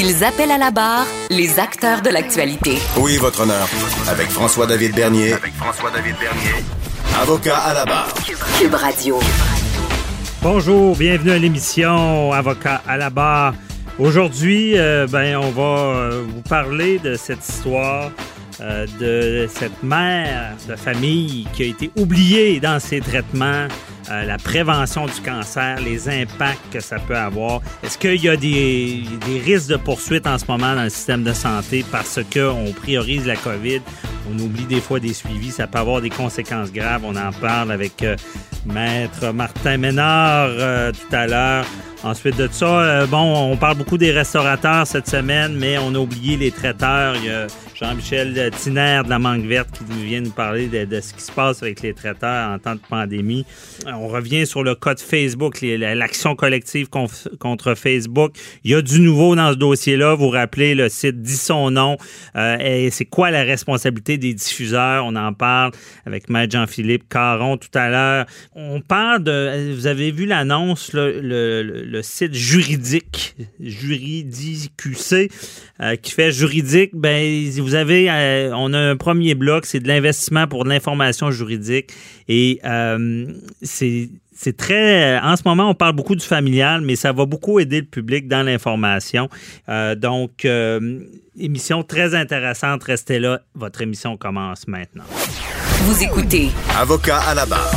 Ils appellent à la barre les acteurs de l'actualité. Oui, votre honneur. Avec François-David Bernier. Avec François-David Bernier. Avocat à la barre. Cube Radio. Bonjour, bienvenue à l'émission Avocat à la barre. Aujourd'hui, euh, ben, on va euh, vous parler de cette histoire euh, de cette mère de famille qui a été oubliée dans ses traitements, la prévention du cancer, les impacts que ça peut avoir. Est-ce qu'il y a des, risques de poursuite en ce moment dans le système de santé parce qu'on priorise la COVID? On oublie des fois des suivis, ça peut avoir des conséquences graves. On en parle avec Maître Martin Ménard tout à l'heure. Ensuite de ça, euh, bon, on parle beaucoup des restaurateurs cette semaine, mais on a oublié les traiteurs. Jean-Michel Tiner de la Mangue Verte qui nous vient nous parler de, ce qui se passe avec les traiteurs en temps de pandémie. Euh, on revient sur le code Facebook, l'action collective contre Facebook. Il y a du nouveau dans ce dossier-là. Vous rappelez, le site dit son nom. Euh, c'est quoi la responsabilité des diffuseurs? On en parle avec Maître Jean-Philippe Caron tout à l'heure. On parle de... Vous avez vu l'annonce, le, site juridique, juridicqc, euh, qui fait juridique, ben avez, euh, on a un premier bloc, c'est de l'investissement pour de l'information juridique. Et euh, c'est c'est très. En ce moment, on parle beaucoup du familial, mais ça va beaucoup aider le public dans l'information. donc, émission très intéressante. Restez là. Votre émission commence maintenant. Vous écoutez. Avocat à la barre.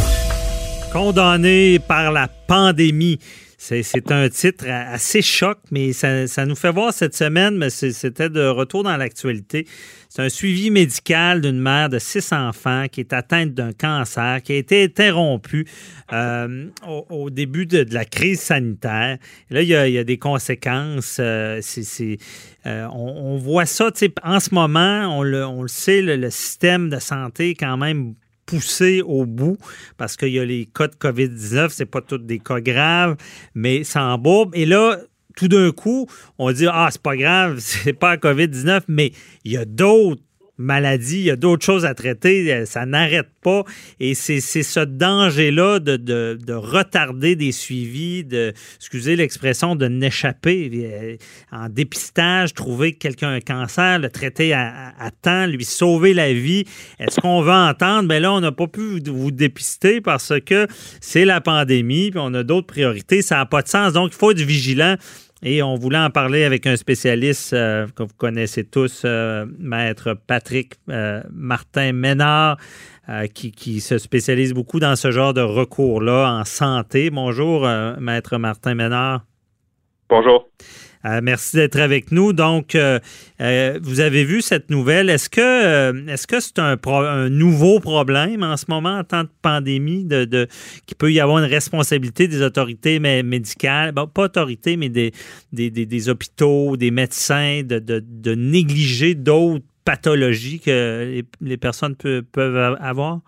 Condamné par la pandémie. C'est un titre assez choc, mais ça, nous fait voir cette semaine, mais c'était de retour dans l'actualité. C'est un suivi médical d'une mère de six enfants qui est atteinte d'un cancer qui a été interrompu euh, au, début de, la crise sanitaire. là, il y, a, des conséquences. Euh, euh, on, voit ça, en ce moment, on le, sait, le, le, système de santé est quand même poussé au bout parce qu'il y a les cas de COVID-19, c'est pas tous des cas graves, mais ça embourbe. Et là, tout d'un coup, on dit Ah, c'est pas grave, c'est pas COVID-19, mais il y a d'autres maladie, il y a d'autres choses à traiter, euh, ça n'arrête pas. Et c'est ce danger-là de, retarder des suivis, de, excusez l'expression, de n'échapper euh, en dépistage, trouver que quelqu'un un cancer, le traiter à, temps, lui sauver la vie. Est-ce qu'on va entendre? Mais ben là, on n'a pas pu vous dépister parce que c'est la pandémie, puis on a d'autres priorités. Ça n'a pas de sens. Donc, il faut être vigilant. Et on voulait en parler avec un spécialiste euh, que vous connaissez tous, euh, maître Patrick euh, Martin Ménard, qui, qui, se spécialise beaucoup dans ce genre de recours-là en santé. Bonjour, maître Martin Ménard. Bonjour. Euh, merci d'être avec nous. Donc, euh, euh, vous avez vu cette nouvelle. Est-ce que est-ce que c'est un, nouveau problème en ce moment en temps de pandémie, de, qu'il peut y avoir une responsabilité des autorités médicales, pas autorités, mais des, des, hôpitaux, des médecins, de, négliger d'autres pathologies que les, personnes peuvent avoir?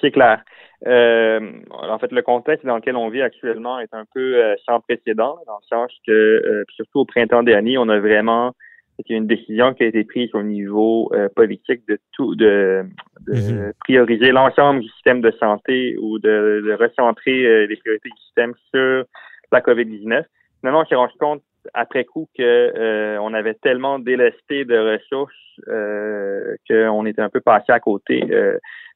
C'est clair. Euh, en fait, le contexte dans lequel on vit actuellement est un peu euh, sans précédent, dans le sens que, euh, surtout au printemps dernier, on a vraiment c'était une décision qui a été prise au niveau euh, politique de tout, de, de mhm. prioriser l'ensemble du système de santé ou de, de recentrer les priorités du système sur la COVID-19. Finalement, on s'est rendu compte après coup que on avait tellement délesté de ressources qu'on était un peu passé à côté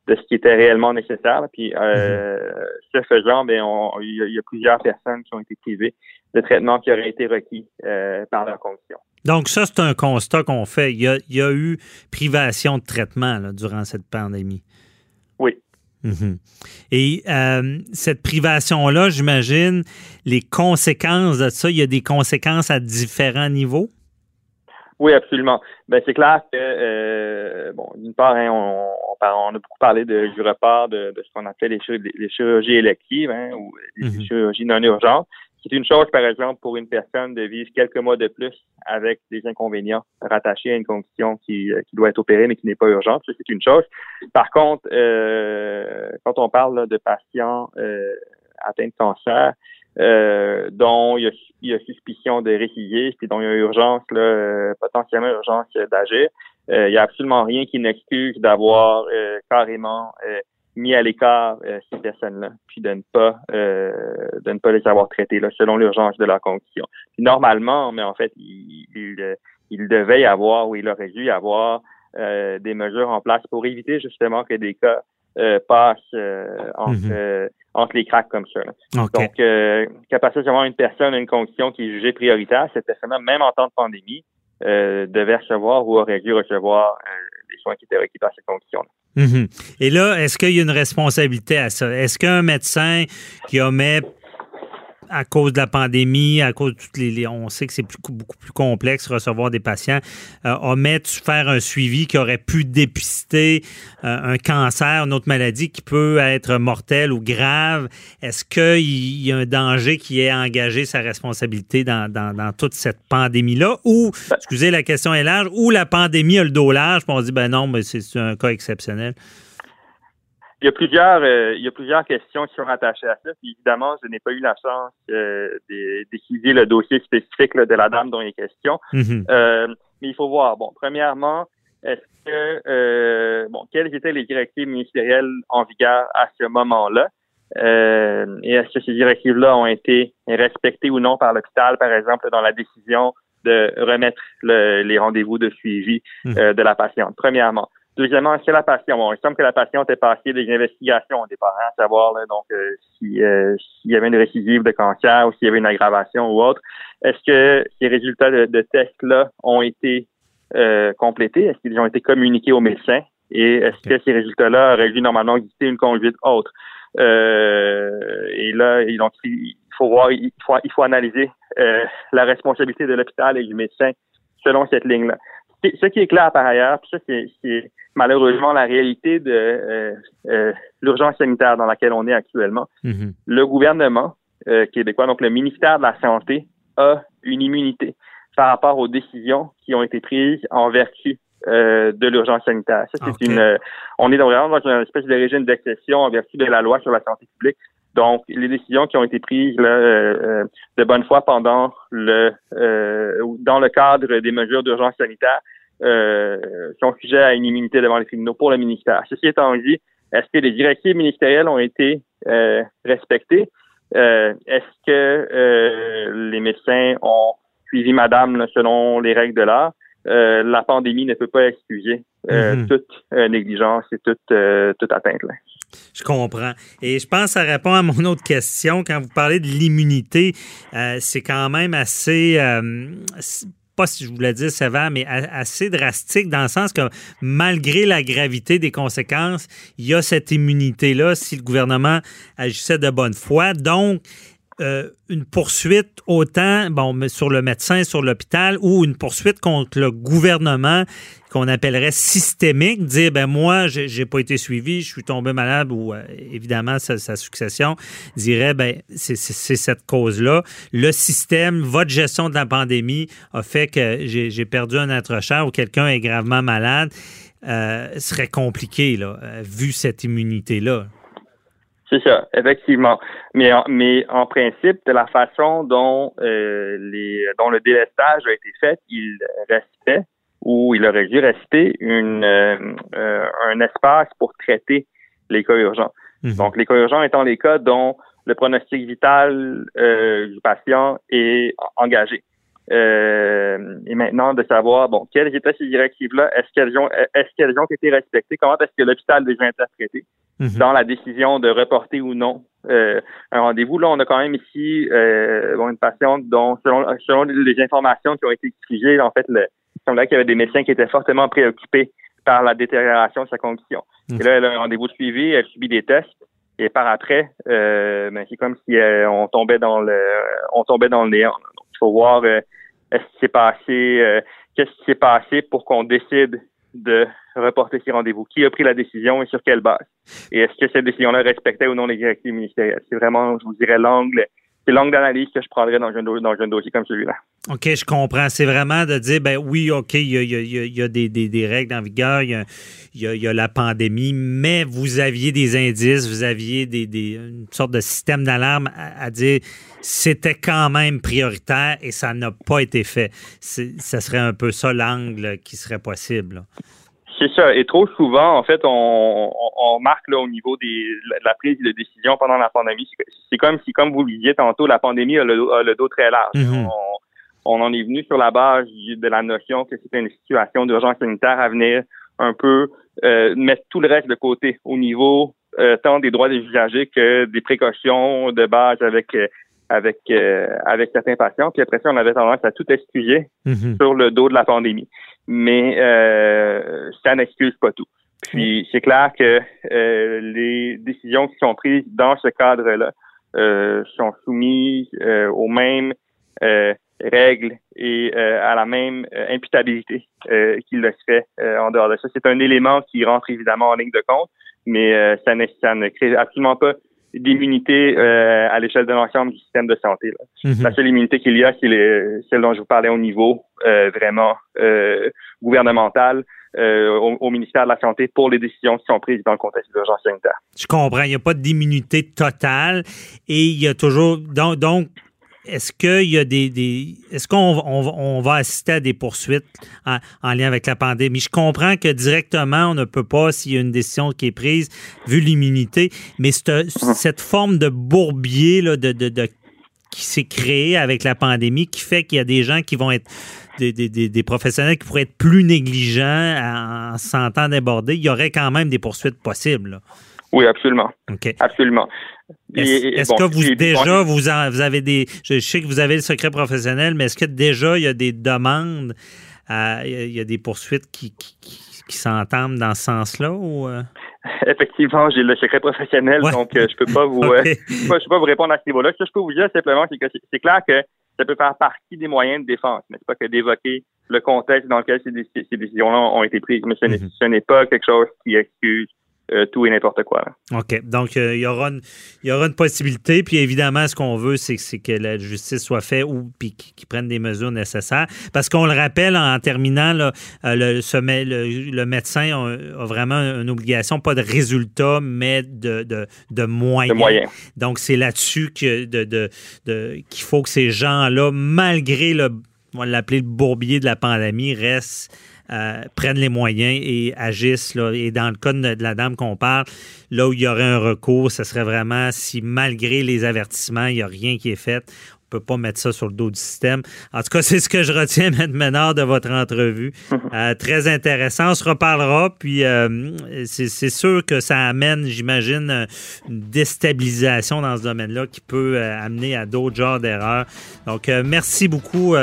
de ce qui était réellement nécessaire. Puis, euh, mhm. ce faisant, ben, il y, a plusieurs personnes qui ont été privées de traitement qui aurait été requis euh, par leur condition. Donc, ça, c'est un constat qu'on fait. Il y, a, eu privation de traitement durant cette pandémie. Oui. Mhm. Et euh, cette privation-là, j'imagine, les conséquences de ça, il y a des conséquences à différents niveaux? Oui, absolument. Ben c'est clair que euh, bon, d'une part, hein, on, on, a beaucoup parlé de, du report de, de ce qu'on appelle les, les, chirurgies électives hein, ou les mhm. chirurgies non urgentes, C'est une chose, par exemple, pour une personne de vivre quelques mois de plus avec des inconvénients rattachés à une condition qui, euh, qui doit être opérée mais qui n'est pas urgente. Ça, c'est une chose. Par contre, euh, quand on parle de patients euh, atteints de cancer, euh, dont il y, a, il y, a, suspicion de récidive, puis dont il y a urgence, là, potentiellement urgence d'agir, il n'y a absolument rien qui n'excuse d'avoir carrément mis à l'écart euh, ces personnes-là, puis de ne pas euh, de ne pas les avoir traitées là, selon l'urgence de leur condition. Puis normalement, mais en fait, il, il, il, devait y avoir ou il aurait dû y avoir euh, des mesures en place pour éviter justement que des cas passent entre, mm-hmm. entre les cracks comme ça. Donc, euh, capacité d'avoir une personne une condition qui est jugée prioritaire, cette personne-là, même en temps de pandémie, devait recevoir ou aurait dû recevoir les soins qui étaient requis par cette condition-là. Mhm. Et là, est-ce qu'il y a une responsabilité à ça? Est-ce qu'un médecin qui omet à cause de la pandémie, à cause de toutes les, on sait que c'est beaucoup plus complexe recevoir des patients, euh, omet de faire un suivi qui aurait pu dépister euh, un cancer, une autre maladie qui peut être mortelle ou grave. Est-ce qu'il y a un danger qui est engagé sa responsabilité dans, dans, toute cette pandémie-là? Ou, excusez, la question est large, ou la pandémie a le dos large, puis on dit, ben non, mais c'est un cas exceptionnel? Il y a plusieurs, euh, il y a plusieurs questions qui sont attachées à ça. Puis évidemment, je n'ai pas eu la chance euh, d'étudier le dossier spécifique de la dame dont il est question. Mm-hmm. euh, mais il faut voir. Bon, premièrement, est-ce que euh, bon, quelles étaient les directives ministérielles en vigueur à ce moment-là? Euh, et est-ce que ces directives-là ont été respectées ou non par l'hôpital, par exemple, dans la décision de remettre le, les rendez-vous de suivi mm-hmm. de la patiente? Premièrement? Deuxièmement, c'est la patiente. Bon, il semble que la patiente ait passé des investigations au départ, hein, à savoir donc euh, euh, s'il y avait une récidive de cancer ou s'il y avait une aggravation ou autre. Est-ce que ces résultats de, de tests-là ont été euh, complétés? Est-ce qu'ils ont été communiqués aux médecins? Et est-ce que ces résultats-là auraient dû normalement exister une conduite autre? et là, donc, il faut voir, il faut, il faut analyser la responsabilité de l'hôpital et du médecin selon cette ligne-là ce qui est clair par ailleurs, puis ça c'est malheureusement la réalité de euh, euh, l'urgence sanitaire dans laquelle on est actuellement. Mm-hmm. Le gouvernement euh, québécois, donc le ministère de la Santé, a une immunité par rapport aux décisions qui ont été prises en vertu de l'urgence sanitaire. Ça, c'est une, on est vraiment dans une espèce de régime d'exception en vertu de la loi sur la santé publique. Donc, les décisions qui ont été prises là, euh, de bonne foi pendant le euh, dans le cadre des mesures d'urgence sanitaire euh, sont sujets à une immunité devant les tribunaux pour le ministère. Ceci étant dit, est-ce que les directives ministérielles ont été euh, respectées? est-ce que les médecins ont suivi madame selon les règles de l'art? la pandémie ne peut pas excuser mm-hmm. toute négligence et toute, toute atteinte. Là. Je comprends. Et je pense que ça répond à mon autre question. Quand vous parlez de l'immunité, euh, c'est quand même assez euh, pas si je voulais dire sévère, mais assez drastique dans le sens que malgré la gravité des conséquences, il y a cette immunité-là si le gouvernement agissait de bonne foi. Donc, euh, une poursuite autant bon, sur le médecin, sur l'hôpital, ou une poursuite contre le gouvernement qu'on appellerait systémique, dire ben moi j'ai pas été suivi, je suis tombé malade ou euh, évidemment sa, succession dirait ben c'est cette cause là. Le système, votre gestion de la pandémie a fait que j'ai perdu un être cher ou quelqu'un est gravement malade. Euh, serait compliqué là, vu cette immunité là. C'est ça, effectivement. Mais en, mais en principe, de la façon dont euh, les dont le délestage a été fait, il restait ou il aurait dû rester une euh, euh, un espace pour traiter les cas urgents. Mhm. Donc, les cas urgents étant les cas dont le pronostic vital du patient est engagé. et maintenant de savoir bon quelles étaient ces directives là est-ce qu'elles ont est-ce qu'elles ont été respectées? Comment est-ce que l'hôpital les a interprétées Mhm. dans la décision de reporter ou non euh, un rendez-vous. Là, on a quand même ici euh, une patiente dont, selon, selon les informations qui ont été exigées, en fait, le, il semblait qu'il y avait des médecins qui étaient fortement préoccupés par la détérioration de sa condition. Et là, elle a un rendez-vous suivi, elle subit des tests. Et par après, euh, ben, c'est comme si euh, on tombait dans le on tombait dans le néant. Donc, il faut voir euh, est-ce qui s'est passé, qu'est-ce qui s'est passé pour qu'on décide de reporter ces rendez-vous? Qui a pris la décision et sur quelle base? Et est-ce que cette décision-là respectait ou non les directives ministérielles? C'est vraiment, je vous dirais, l'angle c'est l'angle d'analyse que je prendrais dans un, dans un dossier comme celui-là. OK, je comprends. C'est vraiment de dire, ben oui, OK, il y a, y a, des, des, des, règles en vigueur, il y a, y a, la pandémie, mais vous aviez des indices, vous aviez des, des une sorte de système d'alarme à, à, dire c'était quand même prioritaire et ça n'a pas été fait. Ça serait un peu ça l'angle qui serait possible. C'est ça. Et trop souvent, en fait, on, on, marque là au niveau des, de la prise de décision pendant la pandémie. C'est comme si, comme vous le disiez tantôt, la pandémie a le, dos très large. Mm-hmm. on, on, en est venu sur la base de la notion que c'était une situation d'urgence sanitaire à venir un peu euh, mettre tout le reste de côté au niveau euh, tant des droits des usagers que des précautions de base avec euh, avec euh, avec certains patients. Puis après ça, on avait tendance à tout excuser mm-hmm. sur le dos de la pandémie mais euh, ça n'excuse pas tout. Puis c'est clair que euh, les décisions qui sont prises dans ce cadre-là euh, sont soumises euh, aux mêmes euh, règles et à la même imputabilité qu'il le serait en dehors de ça. C'est un élément qui rentre évidemment en ligne de compte, mais ça, ne, ça ne crée absolument pas d'immunité euh, à l'échelle de l'ensemble du système de santé. Là. Mm-hmm. La seule immunité qu'il y a, c'est celle dont je vous parlais au niveau euh, vraiment euh, gouvernemental. Au, au, ministère de la Santé pour les décisions qui sont prises dans le contexte d'urgence sanitaire. Je comprends. Il n'y a pas d'immunité totale et il y a toujours. Donc, donc est-ce qu'il y a des, des est-ce qu'on on, va assister à des poursuites en, lien avec la pandémie? Je comprends que directement on ne peut pas s'il y a une décision qui est prise vu l'immunité, mais cette, cette forme de bourbier là, de, de, de qui s'est créé avec la pandémie, qui fait qu'il y a des gens qui vont être des, des, des, professionnels qui pourraient être plus négligents en, se sentant débordés, il y aurait quand même des poursuites possibles. Là. Oui, absolument. Absolument. Est-ce que vous déjà vous, vous, avez des je sais que vous avez le secret professionnel, mais est-ce que déjà il y a des demandes, il y a des poursuites qui, qui, qui s'entament dans ce sens-là ou euh? Effectivement, j'ai le secret professionnel, donc euh, je peux pas vous euh, je peux pas vous répondre à ce niveau-là. Ce que je peux vous dire simplement, c'est que c'est clair que ça peut faire partie des moyens de défense, mais c'est pas que d'évoquer le contexte dans lequel ces, décisions-là ont été prises, mais mm-hmm. ce n'est pas quelque chose qui excuse euh, tout et n'importe quoi. OK. Donc, euh, il, y aura une, il y aura une possibilité. Puis, évidemment, ce qu'on veut, c'est, que la justice soit faite ou qu'ils prennent des mesures nécessaires. Parce qu'on le rappelle, en terminant, là, euh, le, le, médecin a, vraiment une obligation, pas de résultat, mais de, de, de moyens. moyens. Donc, c'est là-dessus de, de, qu'il faut que ces gens-là, malgré le, on va l'appeler le bourbier de la pandémie, restent euh, prennent les moyens et agissent. Et dans le cas de, la dame qu'on parle, là où il y aurait un recours, ce serait vraiment si malgré les avertissements, il n'y a rien qui est fait. Peut pas mettre ça sur le dos du système. En tout cas, c'est ce que je retiens, M. Ménard, de votre entrevue. Euh, très intéressant. On se reparlera. Puis, euh, c'est sûr que ça amène, j'imagine, une déstabilisation dans ce domaine-là qui peut amener à d'autres genres d'erreurs. Donc, merci beaucoup,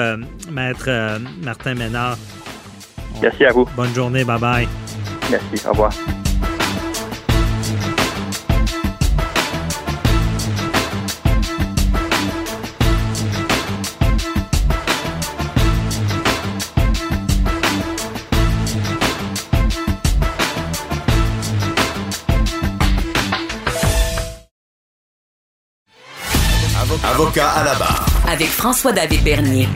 Maître Martin Ménard. Merci à vous. Bonne journée. Bye bye. Merci. Au revoir. Avocat à la barre. Avec François-David Bernier.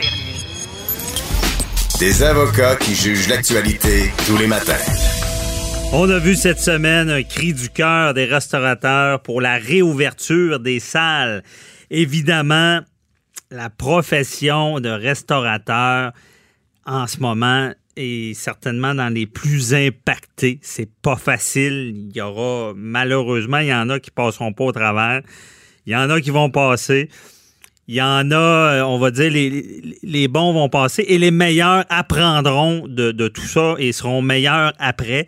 Des avocats qui jugent l'actualité tous les matins. On a vu cette semaine un cri du cœur des restaurateurs pour la réouverture des salles. Évidemment, la profession de restaurateur en ce moment est certainement dans les plus impactés. C'est pas facile. Il y aura malheureusement, il y en a qui passeront pas au travers. Il y en a qui vont passer. Il y en a, euh, on va dire, les, bons vont passer et les meilleurs apprendront de, de tout ça et seront meilleurs après.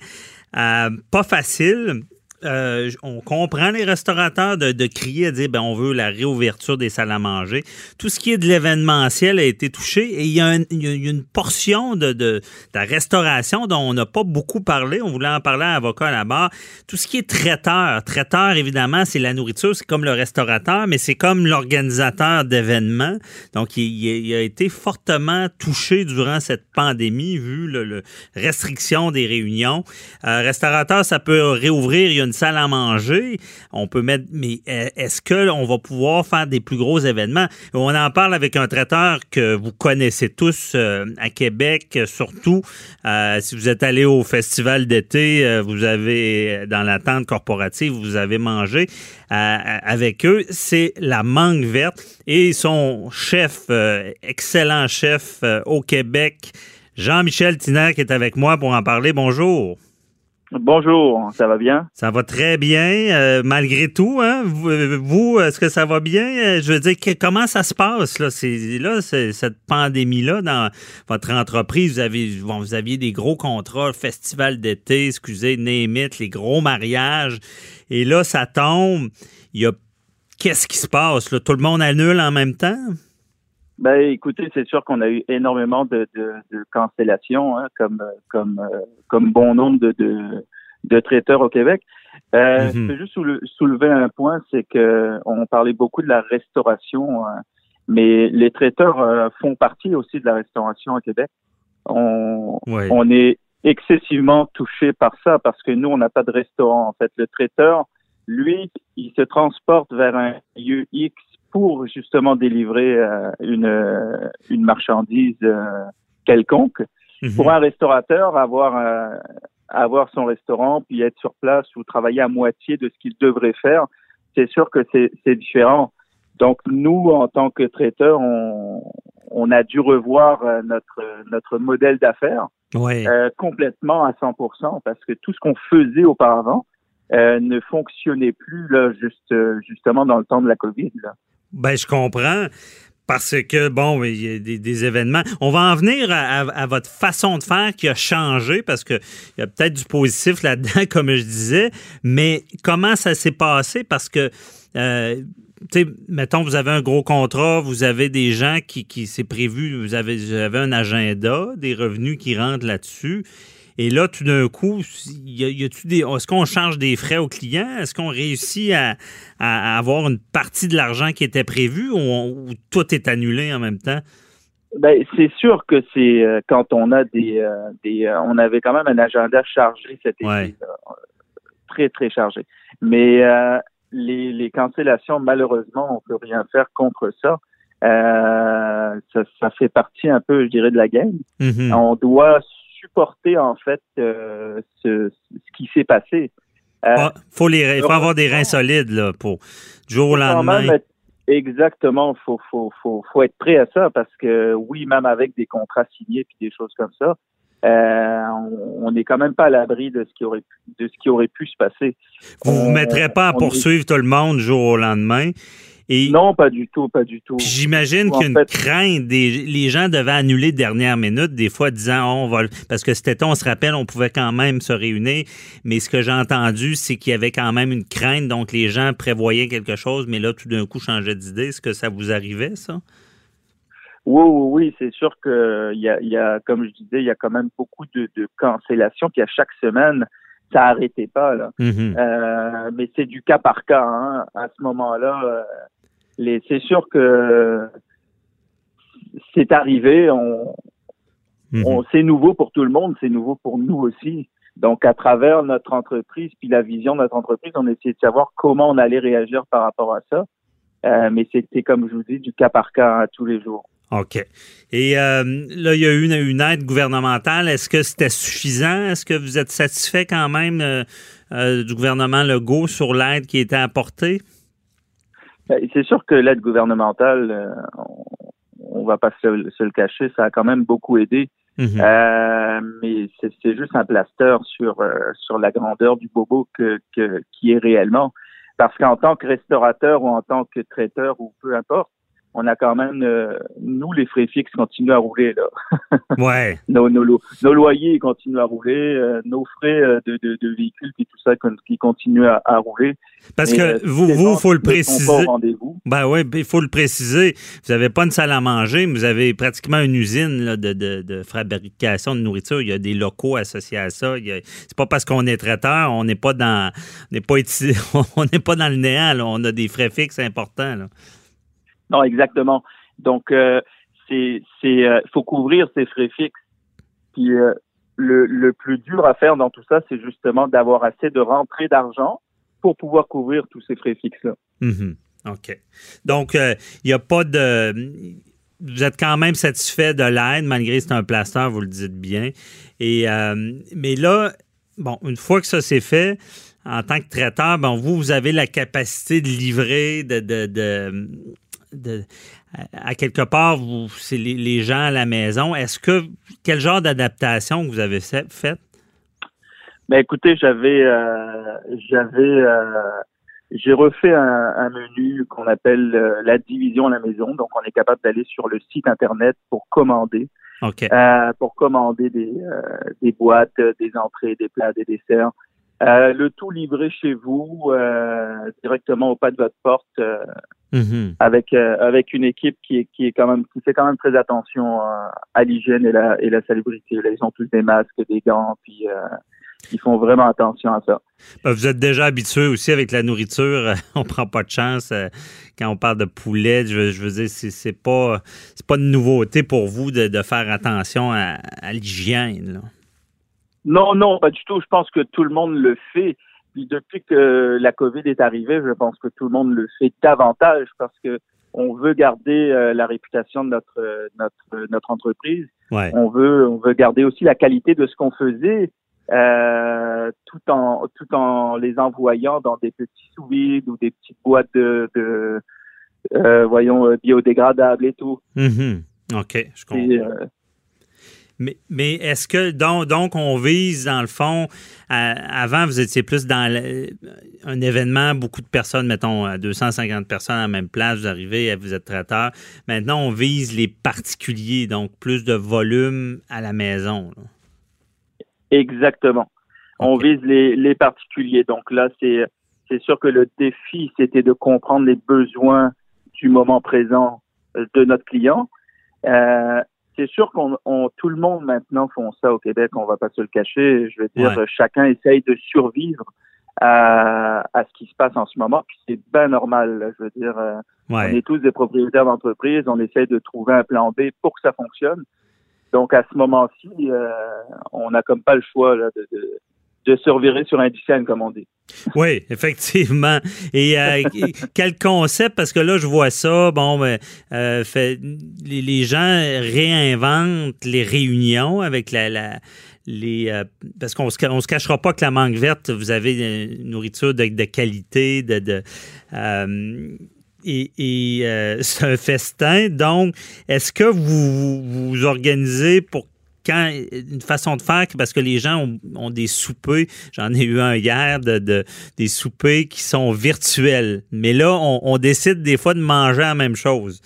Euh, pas facile. Euh, on comprend les restaurateurs de, de crier à dire ben on veut la réouverture des salles à manger. Tout ce qui est de l'événementiel a été touché et il y a, une portion de, de, la restauration dont on n'a pas beaucoup parlé. On voulait en parler à avocat à la barre. Tout ce qui est traiteur. Traiteur, évidemment, c'est la nourriture, c'est comme le restaurateur, mais c'est comme l'organisateur d'événements. Donc, il, a été fortement touché durant cette pandémie, vu le, restriction des réunions. Euh, restaurateur, ça peut réouvrir. Il salle à manger, on peut mettre, mais est-ce qu'on va pouvoir faire des plus gros événements? On en parle avec un traiteur que vous connaissez tous à Québec, surtout. si vous êtes allé au festival d'été, vous avez, dans la tente corporative, vous avez mangé avec eux. C'est la mangue verte et son chef, excellent chef au Québec, Jean-Michel Tiner qui est avec moi pour en parler. Bonjour. Bonjour, ça va bien? Ça va très bien, euh, malgré tout. Hein? Vous, est-ce que ça va bien? Euh, je veux dire, comment ça se passe? Là, là cette pandémie-là, dans votre entreprise, vous, avez, vous aviez des gros contrats, festival d'été, excusez, Némit, les gros mariages. Et là, ça tombe. Il y a... Qu'est-ce qui se passe? Là? Tout le monde annule en même temps? Ben, écoutez, c'est sûr qu'on a eu énormément de, de, de cancellations, hein, comme comme comme bon nombre de, de, de traiteurs au Québec. Euh, mhm. Je peux juste soulever un point, c'est que on parlait beaucoup de la restauration, hein, mais les traiteurs euh, font partie aussi de la restauration au Québec. On, on est excessivement touché par ça parce que nous, on n'a pas de restaurant. En fait, le traiteur, lui, il se transporte vers un lieu X pour justement délivrer euh, une, euh, une marchandise euh, quelconque. Mhm. Pour un restaurateur, avoir avoir son restaurant, puis être sur place ou travailler à moitié de ce qu'il devrait faire, c'est sûr que c'est différent. Donc nous, en tant que traiteurs, on, on a dû revoir notre notre modèle d'affaires complètement à 100% parce que tout ce qu'on faisait auparavant ne fonctionnait plus là juste justement dans le temps de la Covid. Là. Ben, je comprends. Parce que, bon, il y a des, événements. On va en venir à, votre façon de faire qui a changé, parce qu'il y a peut-être du positif là-dedans, comme je disais. Mais comment ça s'est passé? Parce que, euh, tu sais, mettons, vous avez un gros contrat, vous avez des gens qui, qui c'est prévu, vous avez, vous avez un agenda, des revenus qui rentrent là-dessus. Et là, tout d'un coup, y a, des, est-ce qu'on change des frais aux clients? Est-ce qu'on réussit à, avoir une partie de l'argent qui était prévu ou, tout est annulé en même temps? Ben, c'est sûr que c'est euh, quand on a des, euh, des euh, on avait quand même un agenda chargé cet été, très très chargé. Mais les, les cancellations, malheureusement, on peut rien faire contre ça. ça, ça fait partie un peu, je dirais, de la game. Mm-hmm. On doit supporter en fait euh, ce, qui s'est passé. Euh, ah, faut les, il faut avoir des reins solides là, pour du jour au lendemain. exactement, faut, faut, faut, faut être prêt à ça parce que oui, même avec des contrats signés puis des choses comme ça, euh, on n'est quand même pas à l'abri de ce qui aurait pu, de ce qui aurait pu se passer. Vous ne vous mettrez pas à poursuivre tout le monde du jour au lendemain non, pas du tout, pas du tout. J'imagine qu'il y a une crainte. Des, les gens devaient annuler dernière minute, des fois disant oh, on va. Parce que été, on se rappelle, on pouvait quand même se réunir. Mais ce que j'ai entendu, c'est qu'il y avait quand même une crainte. Donc, les gens prévoyaient quelque chose, mais là, tout d'un coup, changeaient d'idée. Est-ce que ça vous arrivait, ça? Oui, oui, oui, c'est sûr que y a, y a, comme je disais, il y a quand même beaucoup de, de cancellations. Puis à chaque semaine, ça n'arrêtait pas là. Mm-hmm. euh, mais c'est du cas par cas. Hein. À ce moment-là, euh, c'est sûr que c'est arrivé. On, mhm. c'est nouveau pour tout le monde, c'est nouveau pour nous aussi. Donc, à travers notre entreprise, puis la vision de notre entreprise, on essayait de savoir comment on allait réagir par rapport à ça. Euh, mais c'était, comme je vous dis, du cas par cas tous les jours. OK. Et euh, là, il y a eu une, aide gouvernementale. Est-ce que c'était suffisant? Est-ce que vous êtes satisfait quand même euh, du gouvernement Legault sur l'aide qui été apportée? Ben, c'est sûr que l'aide gouvernementale, euh, on, va pas se, le cacher, ça a quand même beaucoup aidé. Mhm. Euh, mais c'est juste un plaster sur euh, sur la grandeur du bobo que, que qui est réellement. Parce qu'en tant que restaurateur ou en tant que traiteur ou peu importe, on a quand même, euh, nous, les frais fixes continuent à rouler. Là. ouais. nos, nos, nos, loyers continuent à rouler, euh, nos frais euh, de, de, de, véhicules et tout ça qui continuent à, à rouler. Parce que vous, vous, faut le préciser. Ben oui, il faut le préciser. Vous n'avez pas une salle à manger, mais vous avez pratiquement une usine là, de, de, de, fabrication de nourriture. Il y a des locaux associés à ça. C'est pas parce qu'on est traiteur, on n'est pas dans, on n'est pas, on n'est pas dans le néant. Là. On a des frais fixes importants. Là. Non, exactement. Donc, euh, c'est, euh, faut couvrir ces frais fixes. Puis euh, le, le plus dur à faire dans tout ça, c'est justement d'avoir assez de rentrée d'argent pour pouvoir couvrir tous ces frais fixes-là. Mhm. OK. Donc, il n'y a pas de. Vous êtes quand même satisfait de l'aide, malgré que c'est un plaster, vous le dites bien. Et, mais là, bon, une fois que ça c'est fait, en tant que traiteur, bon, vous, vous avez la capacité de livrer, de, de, de, à quelque part, vous, c'est les, gens à la maison. Est-ce que quel genre d'adaptation vous avez fait? Ben écoutez, j'avais euh, j'avais euh, j'ai refait un, menu qu'on appelle euh, la division à la maison. Donc, on est capable d'aller sur le site internet pour commander. pour commander des, des boîtes, des entrées, des plats, des desserts. Euh, le tout livré chez vous, euh, directement au pas de votre porte, euh, mm-hmm. avec avec une équipe qui est qui est quand même qui fait quand même très attention à l'hygiène et la et la salubrité. Là, ils ont tous des masques, des gants, puis ils font vraiment attention à ça. Ben, vous êtes déjà habitué aussi avec la nourriture. on prend pas de chance quand on parle de poulet. Je, je veux dire, c'est, c'est pas c'est pas de nouveauté pour vous de, de faire attention à, à l'hygiène. Non, non, pas du tout. Je pense que tout le monde le fait. Puis depuis que la COVID est arrivée, je pense que tout le monde le fait davantage parce que on veut garder euh, la réputation de notre notre notre entreprise. On veut on veut garder aussi la qualité de ce qu'on faisait. Euh, tout en tout en les envoyant dans des petits sous ou des petites boîtes de, de euh, voyons biodégradables et tout. Mm-hmm. OK, je comprends. Mais, mais est-ce que donc, donc on vise dans le fond avant vous étiez plus dans un événement beaucoup de personnes mettons 250 personnes à la même place vous arrivez vous êtes traiteur. Maintenant on vise les particuliers donc plus de volume à la maison Exactement. On vise les, les particuliers. Donc là c'est c'est sûr que le défi c'était de comprendre les besoins du moment présent euh, de notre client. Euh, c'est sûr qu'on tout le monde maintenant font ça au Québec, on va pas se le cacher. Je veux dire, chacun essaye de survivre à, à, ce qui se passe en ce moment, puis c'est bien normal. Je veux dire, euh, on est tous des propriétaires d'entreprise, on essaye de trouver un plan B pour que ça fonctionne. Donc à ce moment-ci, euh, on n'a comme pas le choix là, de, de, de se sur un dixième, comme on dit. Oui, effectivement. Et euh, quel concept, parce que là, je vois ça, bon, ben, euh, les, gens réinventent les réunions avec la, la les, euh, parce qu'on se, se cachera pas que la mangue verte, vous avez une nourriture de, qualité, de, de et c'est un festin. Donc, est-ce que vous vous organisez pour quand une façon de faire parce que les gens ont, des soupers, j'en ai eu un hier de, des soupers qui sont virtuels, mais là on, décide des fois de manger la même chose.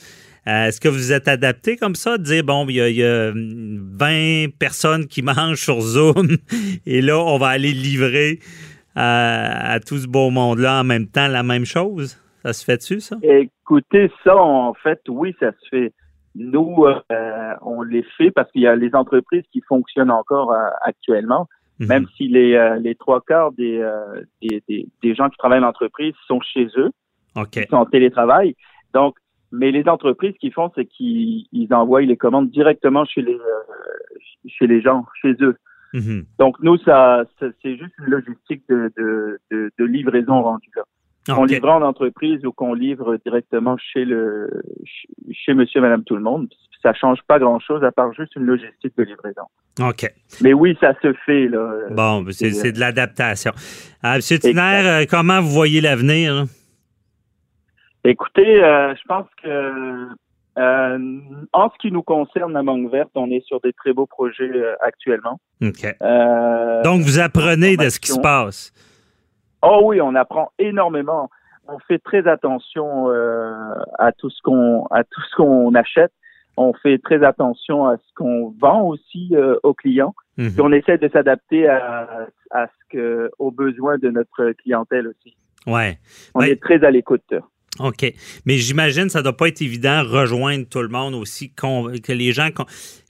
Euh, est-ce que vous êtes adapté comme ça, de dire, bon, il y, a, 20 personnes qui mangent sur Zoom et là, on va aller livrer à, à tout ce beau monde-là en même temps la même chose? Ça se fait-tu, ça? Écoutez, ça, en fait, oui, ça se fait. Nous, euh, on les fait parce qu'il y a les entreprises qui fonctionnent encore euh, actuellement, mhm. même si les, euh, les trois quarts des, des, des, gens qui travaillent dans l'entreprise sont chez eux, ils sont en télétravail. Donc, mais les entreprises qui font, c'est qu'ils envoient les commandes directement chez les chez les gens, chez eux. Mhm. Donc nous, ça, c'est juste une logistique de, de, de, de livraison rendue là. Qu'on livre en entreprise ou qu'on livre directement chez le chez monsieur, madame, tout le monde, ça change pas grand-chose à part juste une logistique de livraison. OK. Mais oui, ça se fait. Là. Bon, ben, c'est de l'adaptation. Euh, monsieur Tiner, euh, comment vous voyez l'avenir? Écoutez, euh, je pense que en ce qui nous concerne, la Mangue Verte, on est sur des très beaux projets actuellement. OK. Donc, vous apprenez de ce qui se passe? Oh oui, on apprend énormément. On fait très attention euh, à tout ce qu'on à tout ce qu'on achète. On fait très attention à ce qu'on vend aussi euh, aux clients. Mhm. on essaie de s'adapter à, à ce que aux besoins de notre clientèle aussi. Ouais. On est très à l'écoute. OK. Mais j'imagine que ça ne doit pas être évident rejoindre tout le monde aussi, que les gens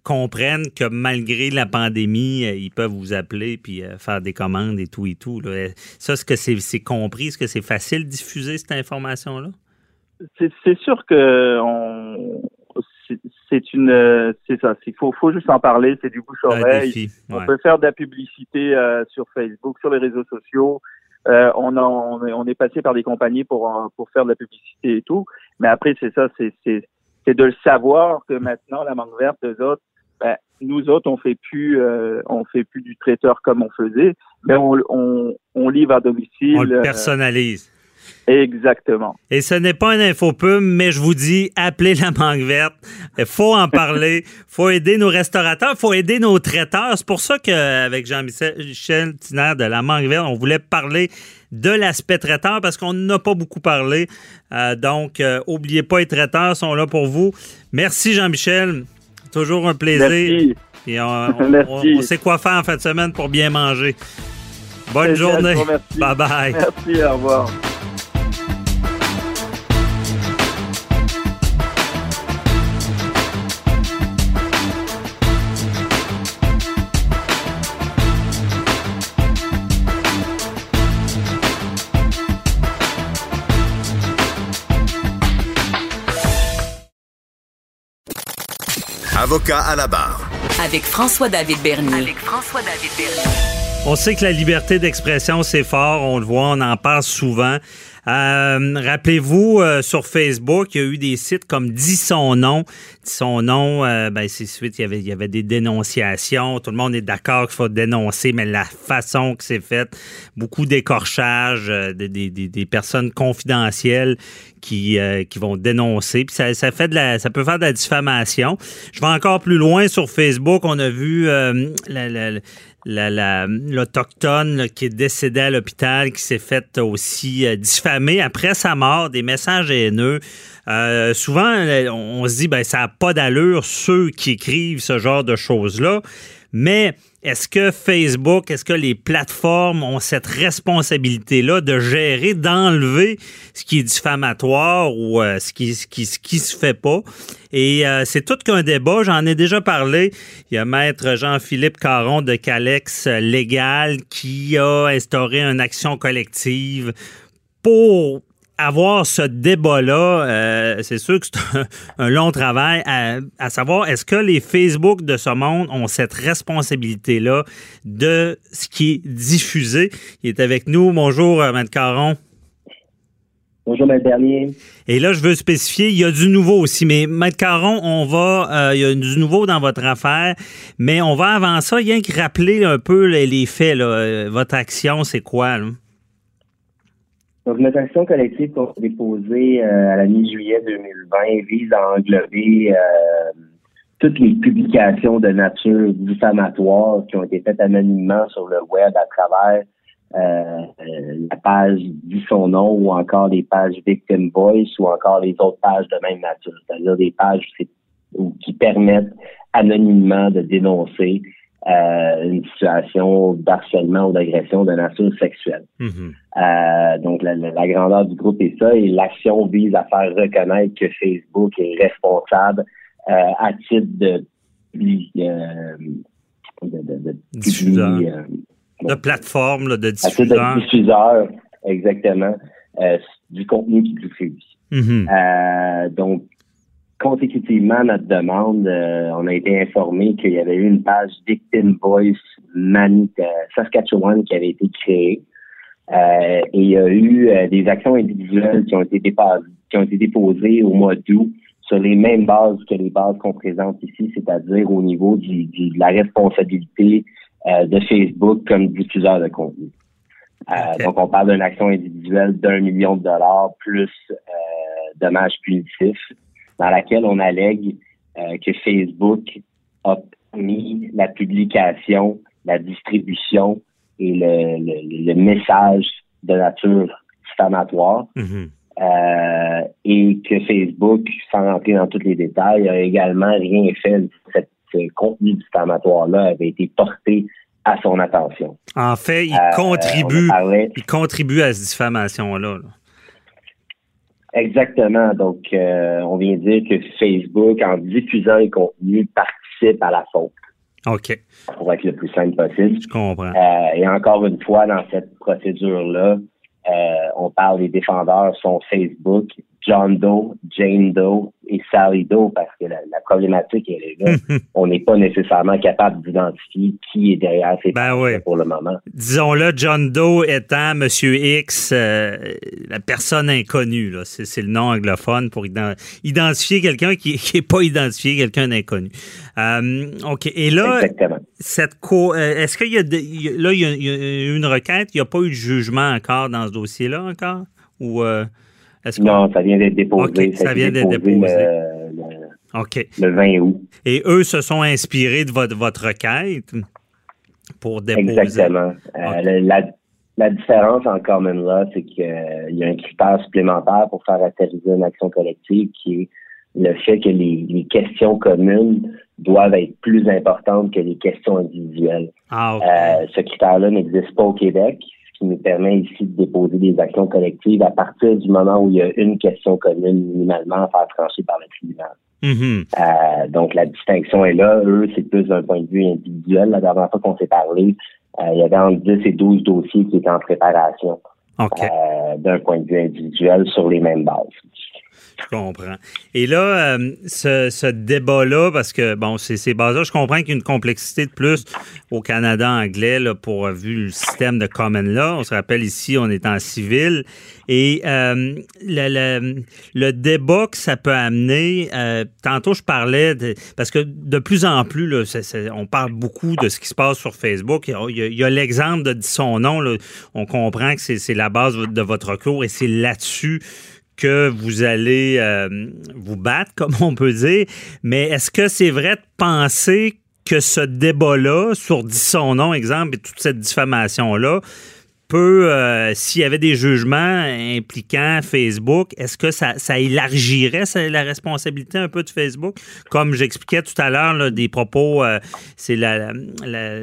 comprennent que malgré la pandémie, euh, ils peuvent vous appeler puis euh, faire des commandes et tout et tout. Ça, est-ce que c'est compris? Est-ce que c'est facile de diffuser cette information-là? C'est sûr que c'est une, c'est ça. Il faut, faut juste en parler. C'est du bouche-oreille. On peut faire de la publicité sur Facebook, sur les réseaux sociaux. On, on, est, passé par des compagnies pour pour faire de la publicité et tout. Mais après, c'est ça, c'est c'est de le savoir que maintenant la mangue verte, eux autres, ben, nous autres, on fait plus, euh, on fait plus du traiteur comme on faisait, mais on, on, on livre à domicile. On le euh, personnalise. Exactement. Et ce n'est pas un infopub, mais je vous dis, appelez la mangue verte. Il faut en parler. faut aider nos restaurateurs. Il faut aider nos traiteurs. C'est pour ça qu'avec Jean-Michel Tiner de la mangue verte, on voulait parler de l'aspect traiteur parce qu'on n'a pas beaucoup parlé. Euh, donc, euh, oubliez pas, les traiteurs sont là pour vous. Merci Jean-Michel. Toujours un plaisir. Merci. Et on, sait quoi faire en fin de semaine pour bien manger. Bonne journée. Bye bye. Merci, au revoir. Avocat à la barre. Avec François-David Bernier. Avec François-David Bernier. On sait que la liberté d'expression, c'est fort. On le voit, on en parle souvent. Euh, rappelez-vous, euh, sur Facebook, il y a eu des sites comme Dis son nom. Dis son nom, euh, ben, c'est suite, il y, avait, il y avait des dénonciations. Tout le monde est d'accord qu'il faut dénoncer, mais la façon que c'est fait, beaucoup d'écorchages, des, des, des, personnes confidentielles qui, qui vont dénoncer. Puis ça, ça, fait de la, ça peut faire de la diffamation. Je vais encore plus loin sur Facebook. On a vu la, la l'Autochtone qui est décédé à l'hôpital, qui s'est fait aussi euh, diffamer après sa mort, des messages haineux. Euh, souvent, on, se dit, ben, ça n'a pas d'allure, ceux qui écrivent ce genre de choses-là. Mais est-ce que Facebook, est-ce que les plateformes ont cette responsabilité-là de gérer, d'enlever ce qui est diffamatoire ou euh, ce, qui, ce, qui, ce qui se fait pas? Et euh, c'est tout qu'un débat. J'en ai déjà parlé. Il y a maître Jean-Philippe Caron de Calex Légal qui a instauré une action collective pour avoir ce débat-là, euh, c'est sûr que c'est un, long travail à, savoir est-ce que les Facebook de ce monde ont cette responsabilité-là de ce qui est diffusé? Il est avec nous. Bonjour, euh, Maître Caron. Bonjour, Maître Bernier. Et là, je veux spécifier, il y a du nouveau aussi. Mais Maître Caron, on va, euh, il y a du nouveau dans votre affaire, mais on va avant ça, rien que rappeler un peu les, faits. Là. Votre action, c'est quoi? Là? Donc, notre action collective qu'on a déposée euh, à la mi-juillet 2020 vise à englober euh, toutes les publications de nature diffamatoire qui ont été faites anonymement sur le web à travers euh, la page dit son nom ou encore les pages Victim Voice ou encore les autres pages de même nature, c'est-à-dire des pages qui permettent anonymement de dénoncer euh, une situation d'harcèlement ou d'agression de nature sexuelle. Mhm. Euh, donc, la, grandeur du groupe est ça et l'action vise à faire reconnaître que Facebook est responsable euh, à titre de, de, de, diffuseur. de plateforme, de diffuseur. À titre de diffuseur, exactement, du contenu qui diffuse. Mm donc, consécutivement notre demande, euh, on a été informé qu'il y avait eu une page Victim Voice Mani euh, Saskatchewan qui avait été créée. Euh, et il y a eu des actions individuelles qui ont été qui ont été déposées au mois d'août sur les mêmes bases que les bases qu'on présente ici, c'est-à-dire au niveau du, de la responsabilité de Facebook comme diffuseur de contenu. Donc, on parle d'une action individuelle d'un million de dollars plus dommages punitifs dans laquelle on allègue euh, que Facebook a mis la publication, la distribution et le, le, message de nature diffamatoire. Mm-hmm. Euh, et que Facebook, sans rentrer dans tous les détails, a également rien fait. Cette, ce contenu diffamatoire-là avait été porté à son attention. En fait, il euh, contribue, il contribue à cette diffamation-là. là Exactement. Donc, euh, on vient dire que Facebook, en diffusant les contenus, participe à la faute. OK. Pour être le plus simple possible. Je comprends. Euh, et encore une fois, dans cette procédure-là, euh, on parle des défendeurs sont Facebook, John Doe, Jane Doe, et Sally Doe parce que la, problématique est là. on n'est pas nécessairement capable d'identifier qui est derrière ces ben pour le moment. Disons-le, John Doe étant Monsieur X, euh, la personne inconnue. C'est, le nom anglophone pour identifier quelqu'un qui n'est pas identifié, quelqu'un d'inconnu. Euh, OK. Et là, cette co- euh, est-ce qu'il y a, là, il y, a, une requête, il n'y a pas eu de jugement encore dans ce dossier-là encore? Ou non, ça vient d'être déposé. ça, vient d'être déposé. Le, 20 août. Et eux se sont inspirés de votre, votre requête pour déposer? Exactement. Euh, la, différence en common law, c'est qu'il y a un critère supplémentaire pour faire atterrir une action collective qui est le fait que les, questions communes doivent être plus importantes que les questions individuelles. Ah, euh, ce critère-là n'existe pas au Québec qui nous permet ici de déposer des actions collectives à partir du moment où il y a une question commune minimalement à faire trancher par le tribunal. Mm-hmm. Euh, donc la distinction est là. Eux, c'est plus d'un point de vue individuel. La dernière fois qu'on s'est parlé, euh, il y avait entre 10 et 12 dossiers qui étaient en préparation euh, d'un point de vue individuel sur les mêmes bases. Je comprends. Et là, euh, ce, débat-là, parce que, bon, c'est ces bases-là, je comprends qu'il y a une complexité de plus au Canada anglais là, pour vu le système de common law. On se rappelle ici, on est en civil. Et euh, le, débat que ça peut amener, euh, tantôt je parlais, parce que de plus en plus, on parle beaucoup de ce qui se passe sur Facebook. Il y a, l'exemple de son nom. On comprend que c'est la base de votre cours et c'est là-dessus que vous allez euh, vous battre, comme on peut dire. Mais est-ce que c'est vrai de penser que ce débat-là, sur son nom, exemple, et toute cette diffamation-là, peut, euh, s'il y avait des jugements impliquant Facebook, est-ce que ça, élargirait la responsabilité un peu de Facebook? Comme j'expliquais tout à l'heure, des propos, euh, c'est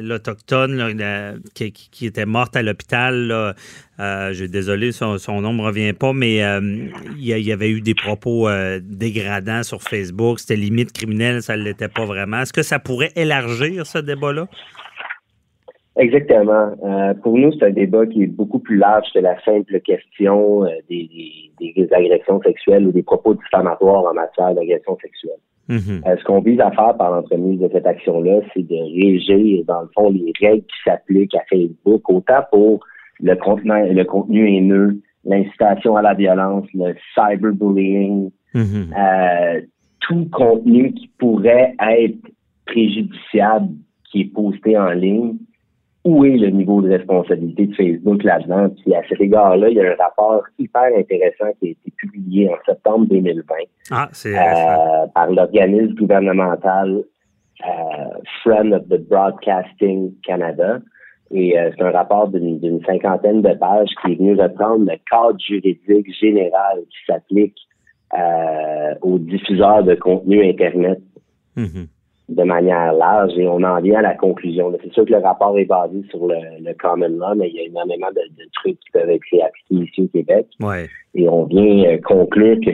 l'Autochtone qui, était morte à l'hôpital. Euh, je désolé, son, nom ne me revient pas, mais il y, avait eu des propos dégradants sur Facebook. C'était limite criminel, ça ne l'était pas vraiment. Est-ce que ça pourrait élargir ce débat-là? Exactement. Euh, pour nous, c'est un débat qui est beaucoup plus large que la simple question euh, des, des, agressions sexuelles ou des propos diffamatoires en matière d'agression sexuelle. Mm-hmm. Euh, ce qu'on vise à faire par l'entremise de cette action-là, c'est de régir, dans le fond, les règles qui s'appliquent à Facebook, autant pour le contenu, le contenu haineux, l'incitation à la violence, le cyberbullying, mm-hmm. tout contenu qui pourrait être préjudiciable qui est posté en ligne où est le niveau de responsabilité de Facebook là-dedans. Puis à cet égard-là, il y a un rapport hyper intéressant qui a été publié en septembre 2020 ah, euh, par l'organisme gouvernemental euh, Friend of the Broadcasting Canada. Et euh, c'est un rapport d'une cinquantaine de pages qui est venu reprendre le cadre juridique général qui s'applique euh, aux diffuseurs de contenu Internet. Mm-hmm de manière large et on en vient à la conclusion. C'est sûr que le rapport est basé sur le, le common law, mais il y a énormément de, trucs qui peuvent être appliqués ici au Québec. Et on vient euh, conclure que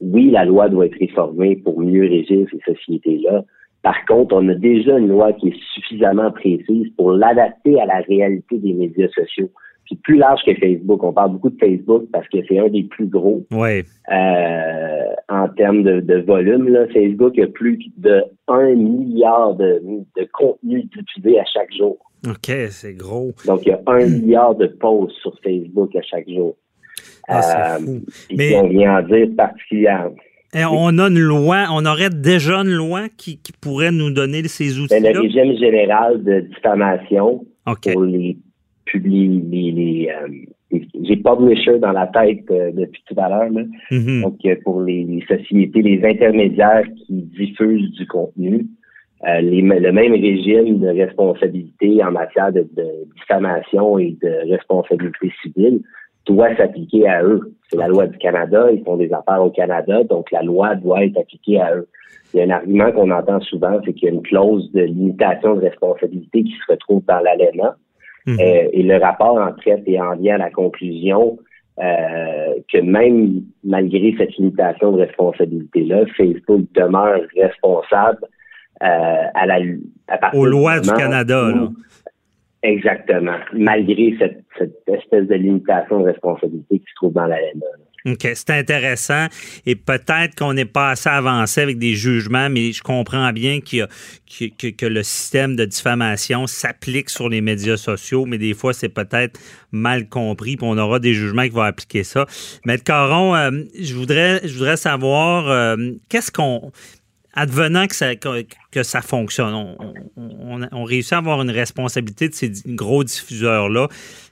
oui, la loi doit être réformée pour mieux régir ces sociétés-là. Par contre, on a déjà une loi qui est suffisamment précise pour l'adapter à la réalité des médias sociaux plus large que Facebook. On parle beaucoup de Facebook parce que c'est un des plus gros ouais. euh, termes de, de, volume. Là. Facebook a plus de 1 milliard de, de contenus diffusés à chaque jour. OK, c'est gros. Donc, il y a un milliard de posts sur Facebook à chaque jour. Ah, euh, fou. Mais on vient en dire particulièrement. Et on a une loi, on aurait déjà une loi qui, qui pourrait nous donner ces? Ben, le régime général de diffamation pour les publie les, les, euh, j'ai publisher dans la tête euh, depuis tout à l'heure. Mm-hmm. Donc, euh, pour les, sociétés, les intermédiaires qui diffusent du contenu, les, le même régime de responsabilité en matière de, de, diffamation et de responsabilité civile doit s'appliquer à eux. C'est la loi du Canada, ils font des affaires au Canada, donc la loi doit être appliquée à eux. Il y a un argument qu'on entend souvent, c'est qu'il y a une clause de limitation de responsabilité qui se retrouve dans Mhm. Euh, et le rapport en traite et en vient à la conclusion euh, que même malgré cette limitation de responsabilité-là, Facebook demeure responsable euh, à la à partir aux lois du, Canada. Là. Exactement, malgré cette, cette, espèce de limitation de responsabilité qui se trouve dans la OK, c'est intéressant. Et peut-être qu'on n'est pas assez avancé avec des jugements, mais je comprends bien qu'il que, le système de diffamation s'applique sur les médias sociaux, mais des fois, c'est peut-être mal compris, puis on aura des jugements qui vont appliquer ça. Maître Caron, euh, je, voudrais, je voudrais savoir euh, qu'est-ce qu'on advenant que ça, que, ça fonctionne, on, on, réussit à avoir une responsabilité de ces gros diffuseurs-là.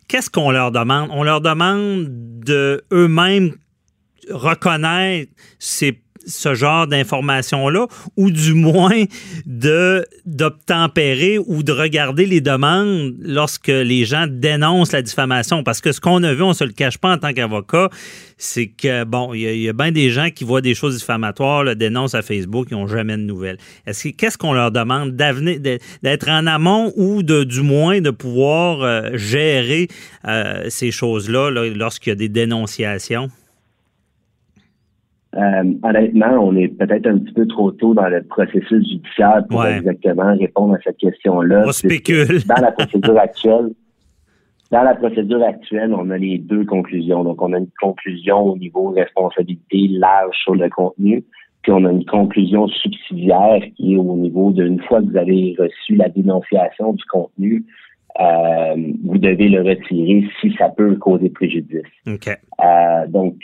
Qu'est-ce qu'on leur demande? On leur demande de eux-mêmes reconnaître ces ce genre d'informations-là, ou du moins d'obtempérer ou de regarder les demandes lorsque les gens dénoncent la diffamation? Parce que ce qu'on a vu, on se le cache pas en tant qu'avocat, c'est que, bon, il y, a bien des gens qui voient des choses diffamatoires, le dénoncent à Facebook, ils n'ont jamais de nouvelles. Est-ce qu'est-ce qu'on leur demande? D'être en amont ou de, du moins de pouvoir euh, gérer euh, ces choses-là lorsqu'il y a des dénonciations? Euh, honnêtement, on est peut-être un petit peu trop tôt dans le processus judiciaire pour exactement répondre à cette question-là. On spécule. Dans la procédure actuelle, dans la procédure actuelle, on a les deux conclusions. Donc, on a une conclusion au niveau responsabilité large sur le contenu, puis on a une conclusion subsidiaire qui est au niveau d'une fois que vous avez reçu la dénonciation du contenu, euh, vous devez le retirer si ça peut causer préjudice. Euh, donc,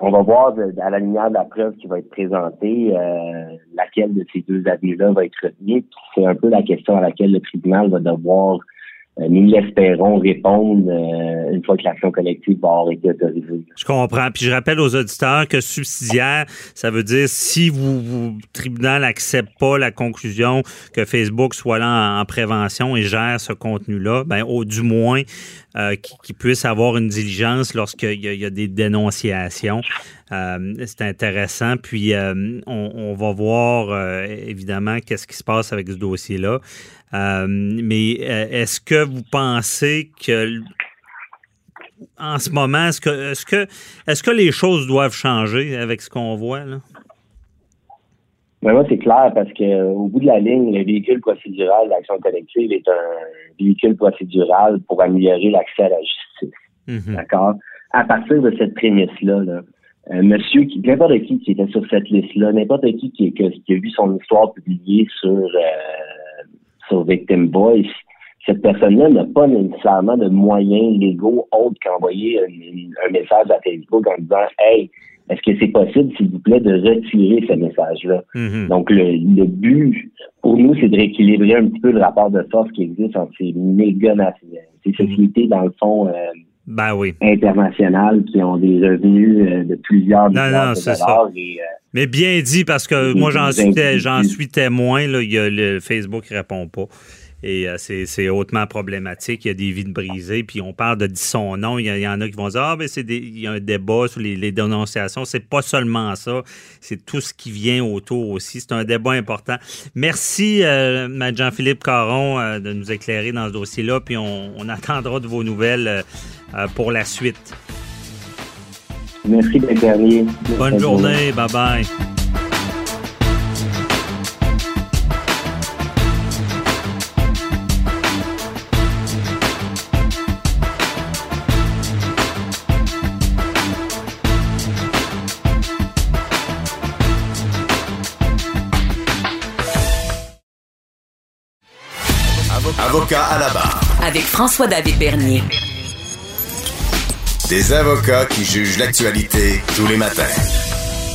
on va voir à la lumière de la preuve qui va être présentée, euh, laquelle de ces deux avenues-là va être retenue. C'est un peu la question à laquelle le tribunal va devoir euh, nous l'espérons répondre euh, une fois que l'action collective va avoir été autorisée. Je comprends. Puis je rappelle aux auditeurs que subsidiaire, ça veut dire si vous, vous tribunal n'accepte pas la conclusion que Facebook soit là en, prévention et gère ce contenu-là, ben au du moins euh, qu'il puisse avoir une diligence lorsqu'il y, a des dénonciations. c'est intéressant. Puis on, va voir évidemment qu'est-ce qui se passe avec ce dossier-là. Euh, mais euh, est-ce que vous pensez que en ce moment, est-ce que est-ce que est-ce que les choses doivent changer avec ce qu'on voit là? Ben moi, c'est clair parce qu'au bout de la ligne, le véhicule procédural d'action collective est un véhicule procédural pour améliorer l'accès à la justice. Mm-hmm. D'accord? À partir de cette prémisse-là, euh, monsieur qui, n'importe qui qui était sur cette liste-là, n'importe qui qui, qui, a vu son histoire publiée sur sur Victim Voice, cette personne-là n'a pas nécessairement de moyens légaux autres qu'envoyer un, message à Facebook en disant Hey, est-ce que c'est possible, s'il vous plaît, de retirer ce message-là? Mm-hmm. Donc, le, but, pour nous, c'est de rééquilibrer un petit peu le rapport de force qui existe entre ces méga ces mm-hmm. sociétés, dans le fond, euh, ben oui. internationales qui ont des revenus euh, de plusieurs milliards de dollars. Et, euh, mais bien dit, parce que moi, j'en suis, j'en suis témoin. Là, il y a le Facebook qui répond pas. Et euh, c'est hautement problématique. Il y a des vides brisées. Puis on parle de son nom. Il y, en a qui vont dire Ah, ben, c'est il y a un débat sur les, dénonciations. C'est pas seulement ça. C'est tout ce qui vient autour aussi. C'est un débat important. Merci, euh, Jean-Philippe Caron, euh, de nous éclairer dans ce dossier-là. Puis on, attendra de vos nouvelles euh, pour la suite. Merci d'être Bonne journée. Bye-bye. Avec François-David Bernier. Des avocats qui jugent l'actualité tous les matins.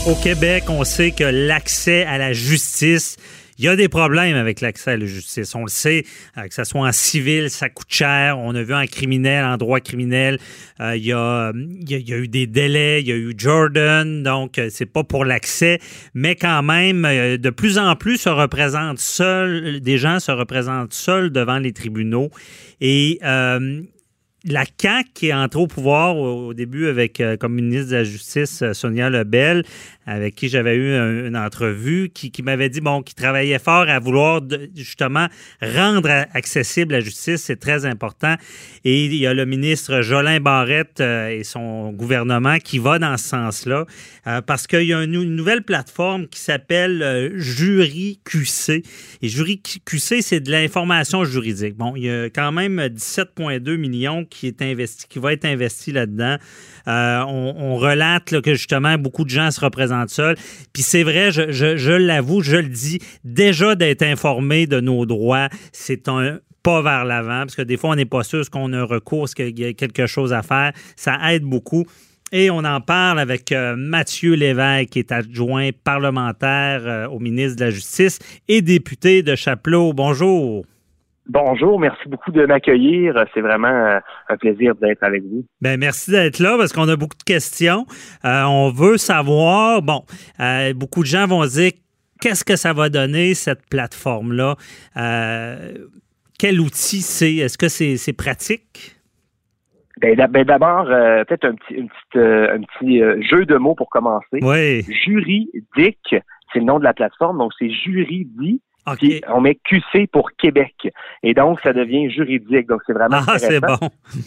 Au Québec, on sait que l'accès à la justice il y a des problèmes avec l'accès à la justice. On le sait, euh, que ce soit en civil, ça coûte cher. On a vu en criminel, en droit criminel, euh, il, y a, il, y a, eu des délais, il y a eu Jordan, donc euh, c'est pas pour l'accès, mais quand même, de plus en plus se représentent seuls, des gens se représentent seuls devant les tribunaux. Et la CAQ qui est entrée au pouvoir au, début avec comme ministre de la Justice Sonia Lebel avec qui j'avais eu une entrevue, qui, m'avait dit, bon, qui travaillait fort à vouloir justement rendre accessible la justice, c'est très important. Et il y a le ministre Jolin Barrette et son gouvernement qui va dans ce sens-là, parce qu'il y a une, nouvelle plateforme qui s'appelle Jury QC. Et Jury QC, c'est de l'information juridique. Bon, il y a quand même 17,2 millions qui, est investi, qui va être investi là-dedans. Euh, on, relate que justement, beaucoup de gens se représentent seuls. Puis c'est vrai, je, l'avoue, je le dis, déjà d'être informé de nos droits, c'est un pas vers l'avant, parce que des fois, on n'est pas sûr qu'on a recours, ce qu'il y a quelque chose à faire. Ça aide beaucoup. Et on en parle avec euh, Mathieu Lévesque, qui est adjoint parlementaire euh, au ministre de la Justice et député de Chapelot. Bonjour. Bonjour, merci beaucoup de m'accueillir. C'est vraiment euh, un plaisir d'être avec vous. Ben merci d'être là parce qu'on a beaucoup de questions. on veut savoir, bon, beaucoup de gens vont se dire qu'est-ce que ça va donner cette plateforme-là? quel outil c'est? Est-ce que c'est pratique? Ben, ben, d'abord, euh, peut-être un petit, une petite, euh, un petit euh, jeu de mots pour commencer. Oui. Juridique, c'est le nom de la plateforme, donc c'est juridique. Puis on met QC pour Québec. Et donc, ça devient juridique. Donc, c'est vraiment ah, c'est bon.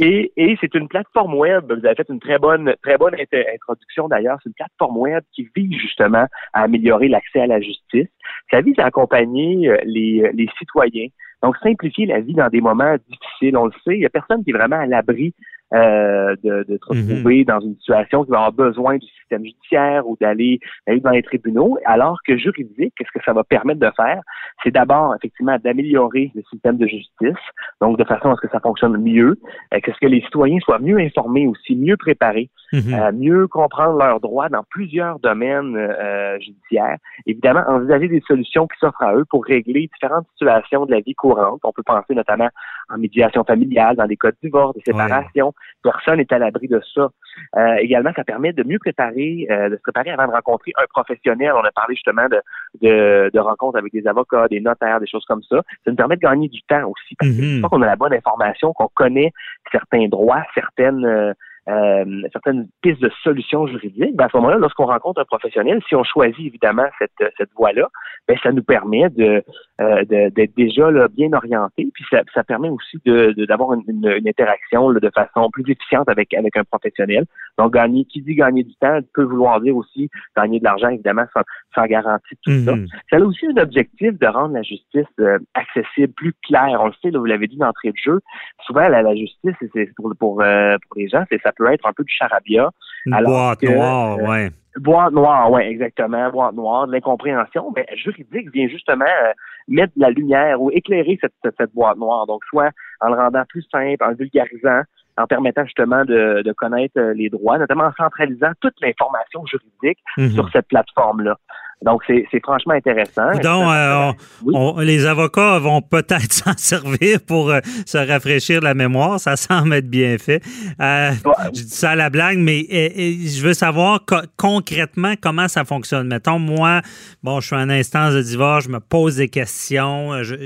Et, et c'est une plateforme web. Vous avez fait une très bonne, très bonne introduction d'ailleurs. C'est une plateforme web qui vise justement à améliorer l'accès à la justice. Ça vise à accompagner les, les citoyens. Donc, simplifier la vie dans des moments difficiles. On le sait, il n'y a personne qui est vraiment à l'abri euh, de, de, se mhm. retrouver dans une situation qui va avoir besoin du système judiciaire ou d'aller dans les tribunaux, alors que juridique, qu'est-ce que ça va permettre de faire? C'est d'abord, effectivement, d'améliorer le système de justice, donc de façon à ce que ça fonctionne mieux, euh, que ce que les citoyens soient mieux informés aussi, mieux préparés, mhm. euh, mieux comprendre leurs droits dans plusieurs domaines euh, judiciaires. Évidemment, envisager des solutions qui s'offrent à eux pour régler différentes situations de la vie courante. On peut penser notamment en médiation familiale, dans des cas de divorce, de séparation. Personne n'est à l'abri de ça. Euh, également, ça permet de mieux préparer, euh, de se préparer avant de rencontrer un professionnel. On a parlé justement de, de, de, rencontres avec des avocats, des notaires, des choses comme ça. Ça nous permet de gagner du temps aussi. Parce que mm qu'on a la bonne information, qu'on connaît certains droits, certaines euh, euh, certaines pistes de solutions juridiques, ben à ce moment-là, lorsqu'on rencontre un professionnel, si on choisit évidemment cette, cette voie-là, ben ça nous permet de euh, d'être déjà là, bien orienté, puis ça, ça permet aussi de d'avoir une, une, interaction là, de façon plus efficiente avec avec un professionnel. Donc gagner, qui dit gagner du temps, peut vouloir dire aussi gagner de l'argent évidemment sans, sans garantie tout ça. Mhm. Ça a aussi un objectif de rendre la justice euh, accessible, plus claire. On le sait, là, vous l'avez dit d'entrée de jeu. Souvent la, la justice, c'est pour pour euh, pour les gens, c'est ça peut être un peu du charabia. Une boîte noire, euh, ouais. Boîte noire, oui, exactement, boîte noire, de l'incompréhension. Mais juridique vient justement euh, mettre de la lumière ou éclairer cette, cette, boîte noire. Donc, soit en le rendant plus simple, en vulgarisant, en permettant justement de, de connaître euh, les droits, notamment en centralisant toute l'information juridique mhm. sur cette plateforme-là. Donc, c'est franchement intéressant. Donc, euh, les avocats vont peut-être s'en servir pour euh, se rafraîchir la mémoire. Ça semble être bien fait. Euh, je dis ça à la blague, mais je veux savoir concrètement comment ça fonctionne. Mettons, moi, bon, je suis en instance de divorce, je me pose des questions. Je,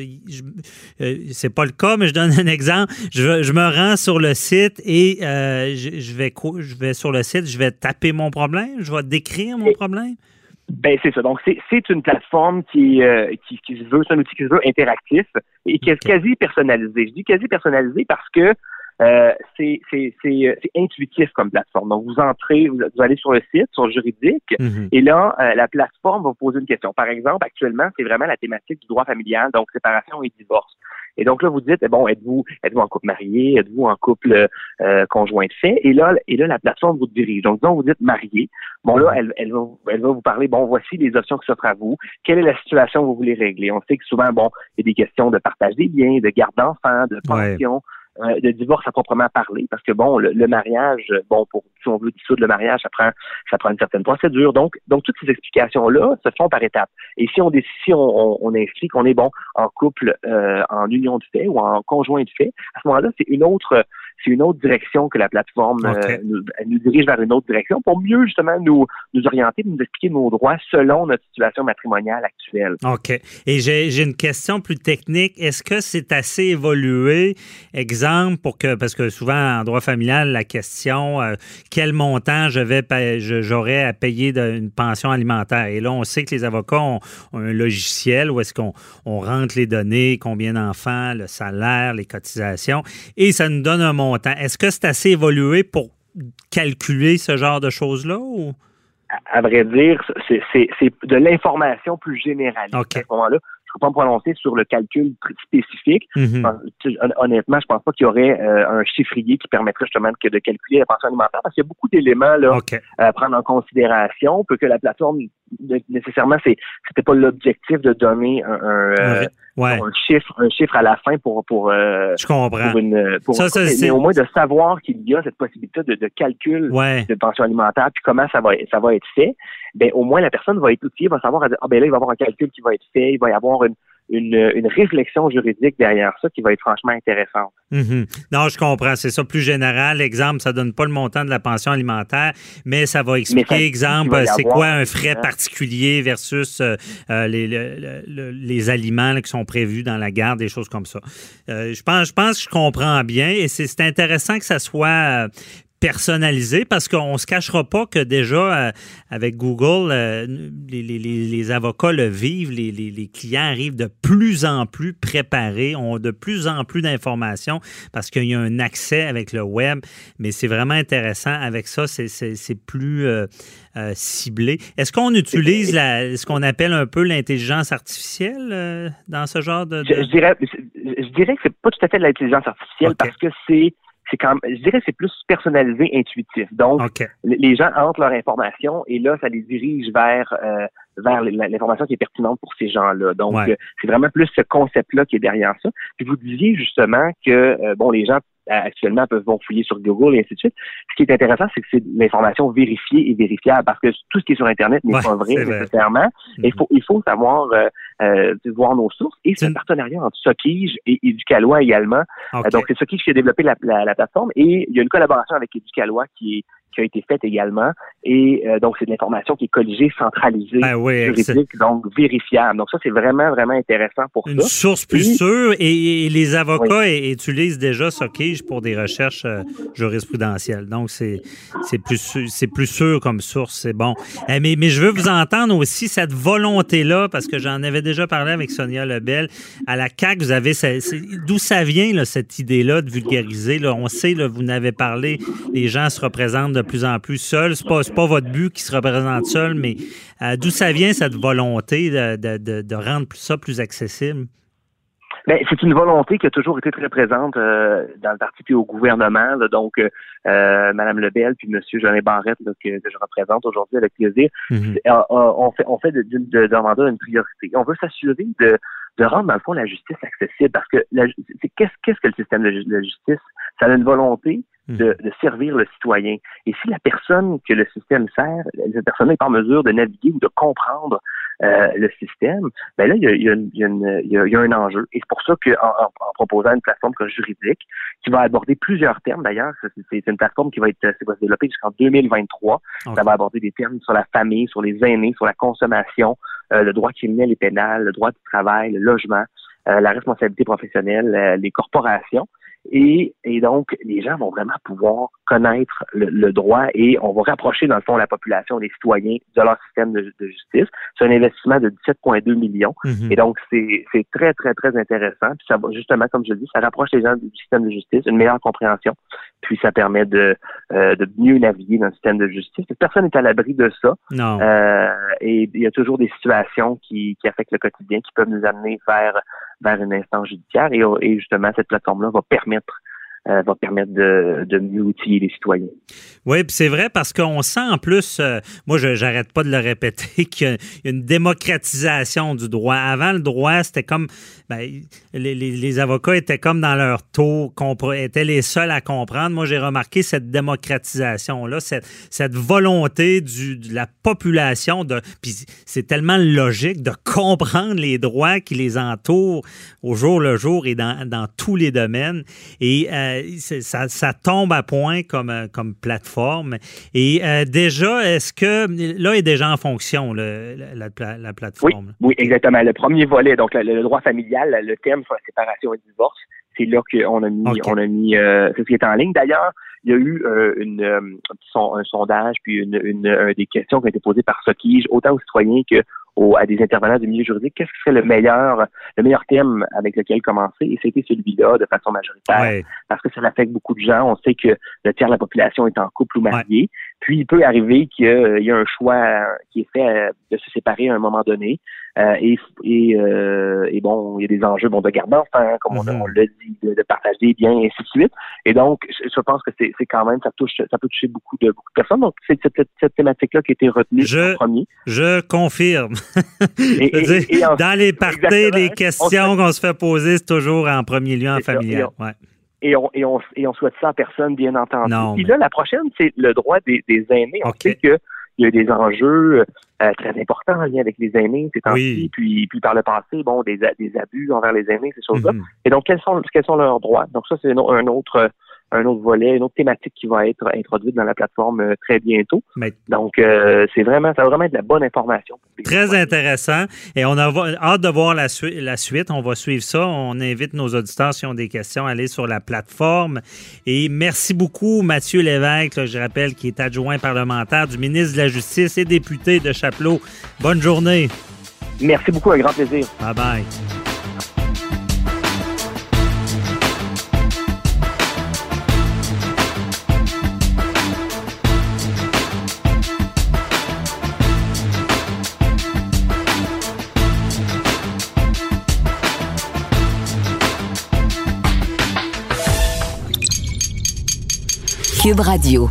c'est pas le cas, mais je donne un exemple. Je, je me rends sur le site et je, je, vais, je vais sur le site, je vais taper mon problème, je vais décrire mon problème. Ben c'est ça. Donc c'est une plateforme qui, euh, qui, qui veut, c'est un outil qui se veut interactif et qui est quasi personnalisé. Je dis quasi personnalisé parce que euh, c'est intuitif comme plateforme. Donc vous entrez, vous, allez sur le site, sur le juridique, mhm. et là euh, la plateforme va vous poser une question. Par exemple, actuellement c'est vraiment la thématique du droit familial, donc séparation et divorce. Et donc là, vous dites, eh bon, êtes-vous êtes-vous en couple marié, êtes-vous en couple euh, conjoint de fait? Et là, et là, la plateforme vous dirige. Donc, disons, vous dites marié. Bon, là, elle, elle, va, elle va vous parler, bon, voici les options qui s'offrent à vous. Quelle est la situation que vous voulez régler? On sait que souvent, bon, il y a des questions de partage des biens, de garde d'enfants, de pension. Euh, divorce à proprement parler, parce que bon, le, mariage, bon, pour si on veut dissoudre le mariage, ça prend ça prend une certaine procédure. Donc, donc toutes ces explications-là se font par étapes. Et si on si on, on, inscrit qu'on est bon en couple, euh, en union de fait ou en conjoint de fait, à ce moment-là, c'est une autre c'est une autre direction que la plateforme euh, nous, elle nous dirige vers une autre direction pour mieux justement nous, nous orienter, nous expliquer nos droits selon notre situation matrimoniale actuelle. OK. Et j'ai une question plus technique. Est-ce que c'est assez évolué, exemple, pour que, parce que souvent en droit familial, la question, euh, quel montant je vais j'aurais à payer d'une pension alimentaire? Et là, on sait que les avocats ont, un logiciel où est-ce qu'on on rentre les données, combien d'enfants, le salaire, les cotisations, et ça nous donne un montant. Est-ce que c'est assez évolué pour calculer ce genre de choses-là? Ou? À, vrai dire, c'est de l'information plus générale à ce moment-là pas me prononcer sur le calcul spécifique. Mhm. Honnêtement, je pense pas qu'il y aurait euh, un chiffrier qui permettrait justement de, de calculer la pension alimentaire parce qu'il y a beaucoup d'éléments à prendre en considération. Peut que la plateforme nécessairement c'est c'était pas l'objectif de donner un, euh, un, chiffre un chiffre à la fin pour pour euh, je comprends. pour une pour ça, mais au moins de savoir qu'il y a cette possibilité de, de calcul de pension alimentaire puis comment ça va ça va être fait ben au moins la personne va être outillée va savoir ah ben là il va y avoir un calcul qui va être fait il va y avoir une une, réflexion juridique derrière ça qui va être franchement intéressante. Mhm. Non, je comprends. C'est ça plus général. Exemple, ça donne pas le montant de la pension alimentaire, mais ça va expliquer, exemple, c'est quoi un frais particulier versus euh, euh, les, les, aliments qui sont prévus dans la garde, des choses comme ça. Euh, je, pense, je pense que je comprends bien et c'est intéressant que ça soit personnalisé parce qu'on ne se cachera pas que déjà, euh, avec Google, euh, les, avocats le vivent, les, clients arrivent de plus en plus préparés, ont de plus en plus d'informations parce qu'il y a un accès avec le web, mais c'est vraiment intéressant. Avec ça, c'est plus euh, ciblé. Est-ce qu'on utilise la, ce qu'on appelle un peu l'intelligence artificielle dans ce genre de... Je, dirais, je, dirais que c'est pas tout à fait de l'intelligence artificielle parce que c'est c'est quand je dirais c'est plus personnalisé, intuitif. Donc, les gens entrent leur information et là, ça les dirige vers euh, vers l'information qui est pertinente pour ces gens-là. Donc, euh, c'est vraiment plus ce concept-là qui est derrière ça. Puis vous disiez justement que euh, bon, les gens actuellement peuvent vont fouiller sur Google et ainsi de suite. Ce qui est intéressant, c'est que c'est l'information vérifiée et vérifiable parce que tout ce qui est sur Internet n'est pas vrai, nécessairement. Il faut il faut savoir euh, voir nos sources et c'est un partenariat entre Sokige et Éducalois également. donc c'est Sokige qui a développé la, la, plateforme et il y a une collaboration avec Éducalois qui est qui a été faite également. Et euh, donc, c'est de l'information qui est colligée, centralisée, ben juridique, donc vérifiable. Donc, ça, c'est vraiment, vraiment intéressant pour Une source plus sûre. Et, les avocats utilisent déjà Sokige pour des recherches euh, jurisprudentielles. Donc, c'est plus, c'est plus sûr comme source. C'est bon. Eh, mais, mais je veux vous entendre aussi cette volonté-là, parce que j'en avais déjà parlé avec Sonia Lebel. À la CAQ, vous avez... D'où ça vient, là, cette idée-là de vulgariser? Là? On sait, là, vous n'avez parlé, les gens se représentent de plus en plus seul. C'est pas, pas votre but qui se représente seul, mais euh, d'où ça vient cette volonté de, de, de, rendre ça plus accessible? Ben, c'est une volonté qui a toujours été très présente euh, dans le parti puis au gouvernement. donc, euh, Madame Lebel puis Monsieur Jean Barrette que, je représente aujourd'hui avec plaisir, mm-hmm. on fait on fait de, de, de, une priorité. On veut s'assurer de, de rendre dans le fond la justice accessible parce que qu'est-ce qu'est-ce que le système de, de justice? Ça a une volonté. De, de, servir le citoyen. Et si la personne que le système sert, cette personne n'est pas en mesure de naviguer ou de comprendre euh, le système, ben là, il y a, il y a, il y a, il y a un enjeu. Et c'est pour ça qu'en en, en, proposant une plateforme juridique qui va aborder plusieurs termes, d'ailleurs, c'est une plateforme qui va être va se développer jusqu'en 2023. Ça va aborder des termes sur la famille, sur les aînés, sur la consommation, euh, le droit criminel et pénal, le droit du travail, le logement, euh, la responsabilité professionnelle, euh, les corporations. Et, et, donc, les gens vont vraiment pouvoir connaître le, droit et on va rapprocher, dans le fond, la population, les citoyens de leur système de, justice. C'est un investissement de 17,2 millions. Mhm. Et donc, c'est très, très, très intéressant. Puis ça va, justement, comme je dis, ça rapproche les gens du système de justice, une meilleure compréhension. Puis ça permet de, euh, de mieux naviguer dans le système de justice. Personne n'est à l'abri de ça. Non. Euh, et il y a toujours des situations qui, qui affectent le quotidien, qui peuvent nous amener vers vers une instance judiciaire et, et justement cette plateforme-là va permettre euh, va permettre de, mieux outiller les citoyens. Oui, puis c'est vrai parce qu'on sent en plus, euh, moi j'arrête pas de le répéter, qu'il y a une démocratisation du droit. Avant, le droit, c'était comme ben, les, avocats étaient comme dans leur taux, étaient les seuls à comprendre. Moi, j'ai remarqué cette démocratisation-là, cette, volonté de la population de. Puis c'est tellement logique de comprendre les droits qui les entourent au jour le jour et dans, dans tous les domaines. Et euh, ça, ça, tombe à point comme, comme plateforme. Et déjà, est-ce que là est déjà en fonction le, la, la, plateforme? Oui, oui, exactement. Le premier volet, donc le, droit familial, le thème sur la séparation et le divorce, c'est là qu'on a mis, on a mis, c'est ce qui est en ligne. D'ailleurs, il y a eu euh, une, euh, un sondage puis une, une, des questions qui ont été posées par Sotige, autant aux citoyens que à des intervenants du milieu juridique, qu'est-ce qui serait le meilleur, le meilleur thème avec lequel commencer? Et c'était celui-là de façon majoritaire. Parce que ça affecte beaucoup de gens. On sait que le tiers de la population est en couple ou marié. Puis il peut arriver qu'il y, ait un choix qui est fait euh, de se séparer à un moment donné. Euh, et, et, euh, et, bon, il y a des enjeux bon, de garde d'enfants, comme on, mhm. on l'a dit, de, partager bien, et ainsi de suite. Et donc, je, pense que c'est quand même, ça touche, ça peut toucher beaucoup de, beaucoup de personnes. Donc, c'est cette, cette thématique-là qui a été retenue je, en premier. Je confirme. dans les parties, les questions qu'on se fait poser, c'est toujours en premier lieu en familial. Ouais et on, et, on, et on souhaite ça à personne, bien entendu. Puis là, la prochaine, c'est le droit des, des aînés. On sait qu'il y a des enjeux euh, très importants en lien avec les aînés c'est temps-ci, puis, puis par le passé, bon, des, des abus envers les aînés, ces choses-là. Mhm. Et donc, quels sont, quels sont leurs droits? Donc ça, c'est un autre un autre volet, une autre thématique qui va être introduite dans la plateforme euh, très bientôt. Donc, euh, c'est vraiment, ça va vraiment être de la bonne information. Très intéressant. Et on a hâte de voir la, la, suite. On va suivre ça. On invite nos auditeurs, s'ils ont des questions, à aller sur la plateforme. Et merci beaucoup, Mathieu Lévesque, je rappelle, qui est adjoint parlementaire du ministre de la Justice et député de Chapelot. Bonne journée. Merci beaucoup, un grand plaisir. Bye bye. Radio.